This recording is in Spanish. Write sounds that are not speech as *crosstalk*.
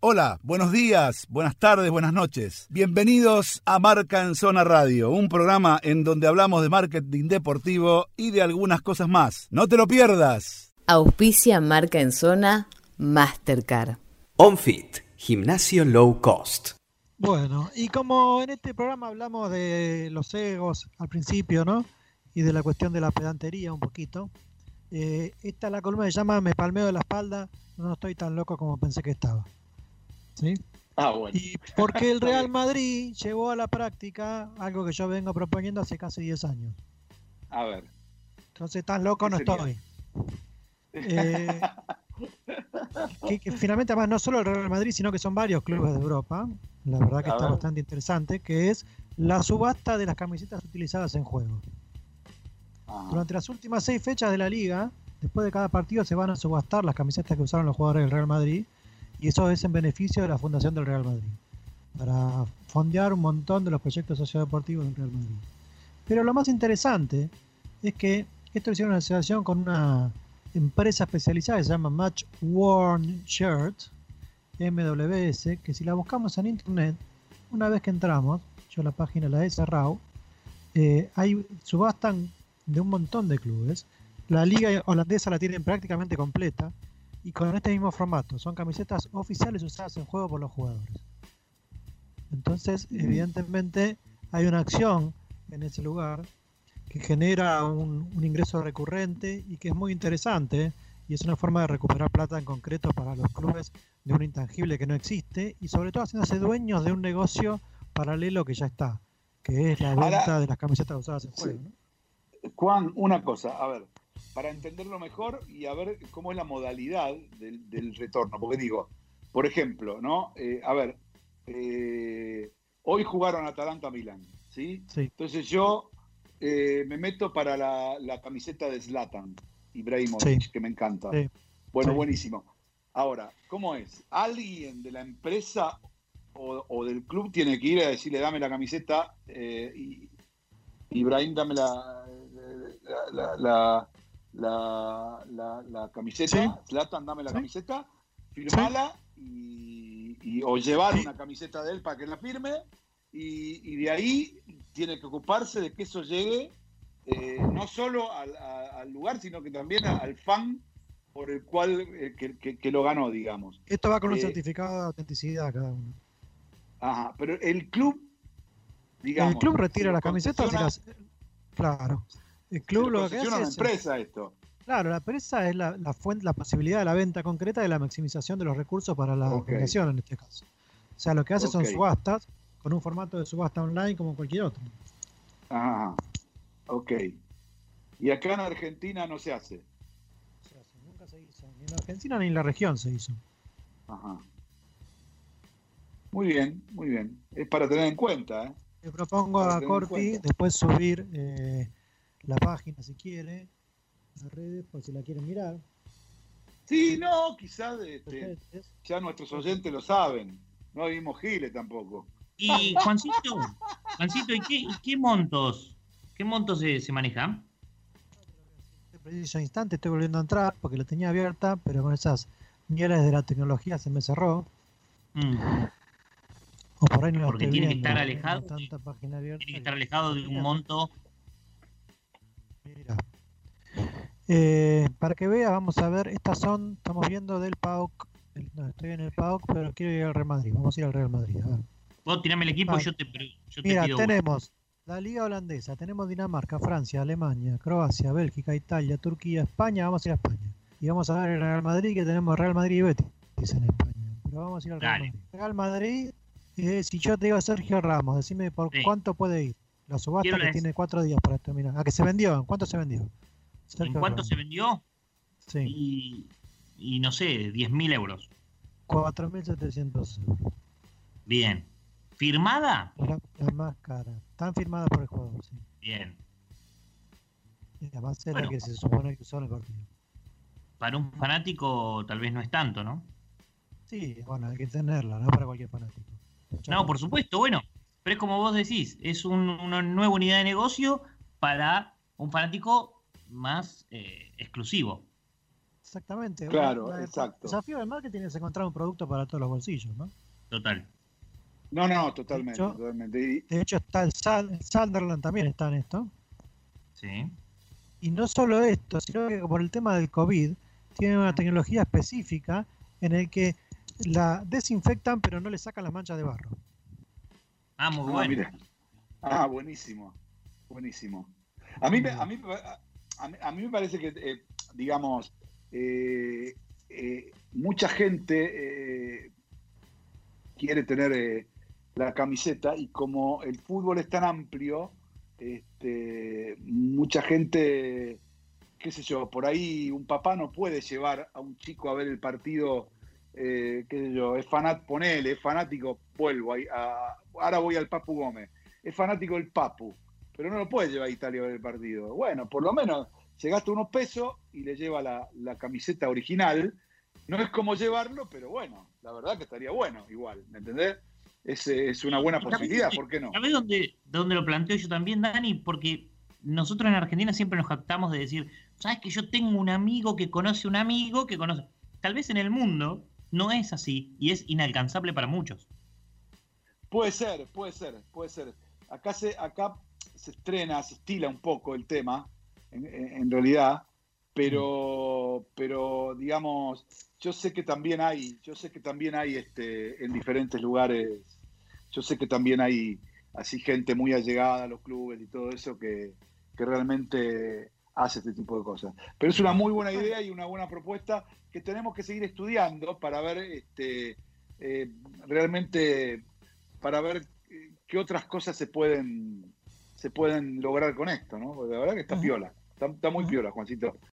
Hola, buenos días, buenas tardes, buenas noches. Bienvenidos a Marca en Zona Radio, un programa en donde hablamos de marketing deportivo y de algunas cosas más. No te lo pierdas. Auspicia Marca en Zona Mastercard. OnFit, gimnasio low cost. Bueno, y como en este programa hablamos de los egos al principio, ¿no? Y de la cuestión de la pedantería un poquito. Eh, esta la columna se llama Me palmeo de la espalda, no estoy tan loco como pensé que estaba. ¿Sí? Ah, bueno. Y porque el *laughs* Real Madrid llevó a la práctica algo que yo vengo proponiendo hace casi 10 años. A ver. Entonces, tan loco no estoy. *laughs* Eh, que, que finalmente, además, no solo el Real Madrid, sino que son varios clubes de Europa. La verdad que A está ver. bastante interesante, que es la subasta de las camisetas utilizadas en juego. Ajá. Durante las últimas seis fechas de la liga, después de cada partido se van a subastar las camisetas que usaron los jugadores del Real Madrid y eso es en beneficio de la fundación del Real Madrid, para fondear un montón de los proyectos sociodeportivos del Real Madrid. Pero lo más interesante es que esto hicieron en asociación con una empresa especializada que se llama Match Worn Shirt, MWS, que si la buscamos en internet, una vez que entramos, yo la página la he cerrado, eh, hay subastan de un montón de clubes. La liga holandesa la tienen prácticamente completa y con este mismo formato. Son camisetas oficiales usadas en juego por los jugadores. Entonces, evidentemente, hay una acción en ese lugar que genera un, un ingreso recurrente y que es muy interesante y es una forma de recuperar plata en concreto para los clubes de un intangible que no existe y sobre todo haciéndose dueños de un negocio paralelo que ya está, que es la Ahora- venta de las camisetas usadas en Sí. juego. ¿no? Juan, una cosa, a ver, para entenderlo mejor y a ver cómo es la modalidad del, del retorno, porque digo, por ejemplo, ¿no? Eh, a ver, eh, hoy jugaron Atalanta-Milán, ¿sí? Sí. Entonces yo eh, me meto para la, la camiseta de Zlatan, Ibrahimovic, Sí. que me encanta. Sí. Bueno, buenísimo. Ahora, ¿cómo es? ¿Alguien de la empresa o, o del club tiene que ir a decirle, dame la camiseta y Ibrahim, dame la, la, la, la, la- la- la camiseta, Sí. Zlatan, dame la Sí. camiseta, firmala y, y- o llevar Sí. una camiseta de él para que la firme y, y de ahí tiene que ocuparse de que eso llegue eh, no solo al, a- al lugar, sino que también al fan por el cual eh, que, que- que lo ganó, digamos. Esto va con un Eh, certificado de autenticidad cada uno. Ajá, pero el club, digamos. el club retira y concesiona- las... Claro. El club lo lo que hace una es... empresa esto. Claro, la empresa es la, la fuente, la posibilidad de la venta concreta de la maximización de los recursos para la Ok. organización en este caso. O sea, lo que hace son subastas con un formato de subasta online como cualquier otro. Ajá, ok. Y acá en Argentina no se hace. O sea, nunca se hizo, ni en Argentina ni en la región se hizo. Ajá. Muy bien, muy bien. Es para tener en cuenta, ¿eh? Le propongo Para a Corti después subir eh, la página si quiere, las redes, por si la quieren mirar. Sí, no, quizás este, ya nuestros oyentes lo saben. No vimos Giles tampoco. Y Juancito, Juancito, ¿y qué, y qué montos? ¿Qué montos se, se manejan? En este preciso instante estoy volviendo a entrar porque la tenía abierta, pero con esas mieles de la tecnología se me cerró. Mm, O por ahí no la Porque tiene que estar alejado Tanta página abierta Tiene que- estar alejado de un monto. Mira. Eh, para que vea, vamos a ver, estas son, estamos viendo del PAOK. No, estoy en el PAOK, pero quiero ir al Real Madrid. Vamos a ir al Real Madrid. A ver. Vos tirame el equipo Ah, y yo te, yo te Mira, pido. tenemos la Liga Holandesa, tenemos Dinamarca, Francia, Alemania, Croacia, Bélgica, Italia, Turquía, España. Vamos a ir a España. Y vamos a ver el Real Madrid, que tenemos Real Madrid y Betis en España. Pero vamos a ir al Real Dale. Madrid. Real Madrid, eh, si yo te digo Sergio Ramos, decime por Sí. cuánto puede ir. La subasta que la- tiene cuatro días para terminar. ¿A que se vendió? ¿En cuánto se vendió? ¿En cuánto se vendió? Sí, Y, y no sé, 10.000 euros. 4.700 euros. Bien. ¿Firmada? La, la más cara. Están firmadas por el jugador, sí. Bien. Y además es la Bueno. que se supone que usó en el partido. Para un fanático tal vez no es tanto, ¿no? Sí, bueno, hay que tenerla, no para cualquier fanático. No, por supuesto, bueno. Pero es como vos decís, es un- una nueva unidad de negocio para un fanático más eh, exclusivo. Exactamente. Claro, exacto. El desafío del marketing es encontrar un producto para todos los bolsillos, ¿no? Total. No, no, totalmente, totalmente. Y- De hecho, está el, Sal- el Sunderland también está en esto. Sí. Y no solo esto, sino que por el tema del COVID, tienen una tecnología específica en el que la desinfectan pero no le sacan las manchas de barro. Ah, muy Ah, bueno. Ah, buenísimo. Buenísimo. A mí, me- a mí, a mí, a mí me parece que, eh, digamos, eh, eh, mucha gente quiere tener la camiseta y como el fútbol es tan amplio, este, mucha gente, qué sé yo, por ahí un papá no puede llevar a un chico a ver el partido, eh, qué sé yo, es fanat, ponele, es fanático, vuelvo, ahí a- ahora voy al Papu Gómez, es fanático del Papu, pero no lo puede llevar a Italia a ver el partido. Bueno, por lo menos se gasta unos pesos y le lleva la, la camiseta original. No es como llevarlo, pero bueno, la verdad que estaría bueno igual, ¿me entendés? Es, es una buena posibilidad, ¿por qué no? ¿Sabés dónde, dónde lo planteo yo también, Dani? Porque nosotros en Argentina siempre nos jactamos de decir, ¿sabes que yo tengo un amigo que conoce un amigo que conoce? Tal vez en el mundo no es así y es inalcanzable para muchos. Puede ser, puede ser, puede ser. Acá se, acá se estrena, se estila un poco el tema, en, realidad, pero, pero digamos, yo sé que también hay, yo sé que también hay este, en diferentes lugares, yo sé que también hay así gente muy allegada a los clubes y todo eso que, que realmente hace este tipo de cosas. Pero es una muy buena idea y una buena propuesta que tenemos que seguir estudiando para ver este, eh, realmente para ver qué otras cosas se pueden se pueden lograr con esto, ¿no? Porque la verdad que está Ujú. piola, está, está muy Ujú. piola, Juancito.